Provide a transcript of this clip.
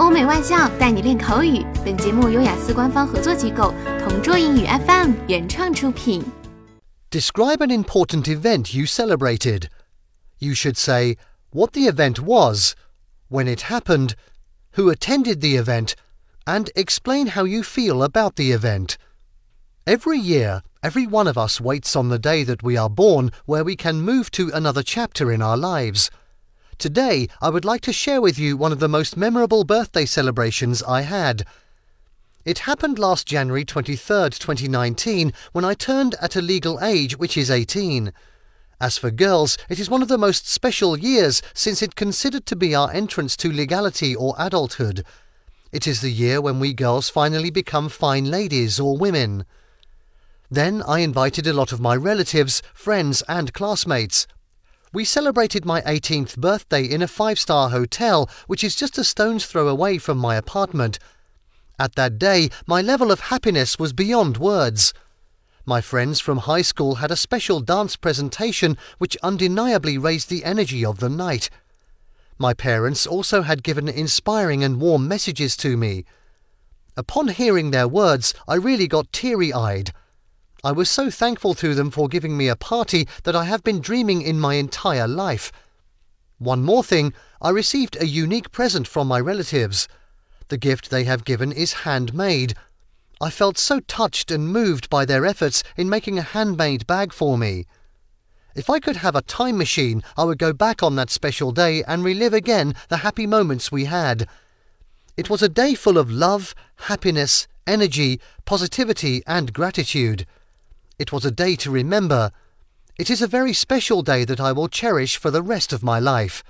欧美外教带你练口语。本节目由雅思官方合作机构同桌英语 FM 原创出品。 Describe an important event you celebrated. You should say what the event was, when it happened, who attended the event, and explain how you feel about the event. Every year, every one of us waits on the day that we are born where we can move to another chapter in our lives. Today, I would like to share with you one of the most memorable birthday celebrations I had. It happened last January 23rd, 2019, when I turned at a legal age which is 18. As for girls, it is one of the most special years since it considered to be our entrance to legality or adulthood. It is the year when we girls finally become fine ladies or women. Then I invited a lot of my relatives, friends, and classmates. We celebrated my 18th birthday in a five star hotel, which is just a stone's throw away from my apartment. At that day, my level of happiness was beyond words. My friends from high school had a special dance presentation which undeniably raised the energy of the night. My parents also had given inspiring and warm messages to me. Upon hearing their words, I really got teary eyed. I was so thankful to them for giving me a party that I have been dreaming in my entire life. One more thing, I received a unique present from my relatives. The gift they have given is handmade. I felt so touched and moved by their efforts in making a handmade bag for me. If I could have a time machine, I would go back on that special day and relive again the happy moments we had. It was a day full of love, happiness, energy, positivity, and gratitude. It was a day to remember. It is a very special day that I will cherish for the rest of my life.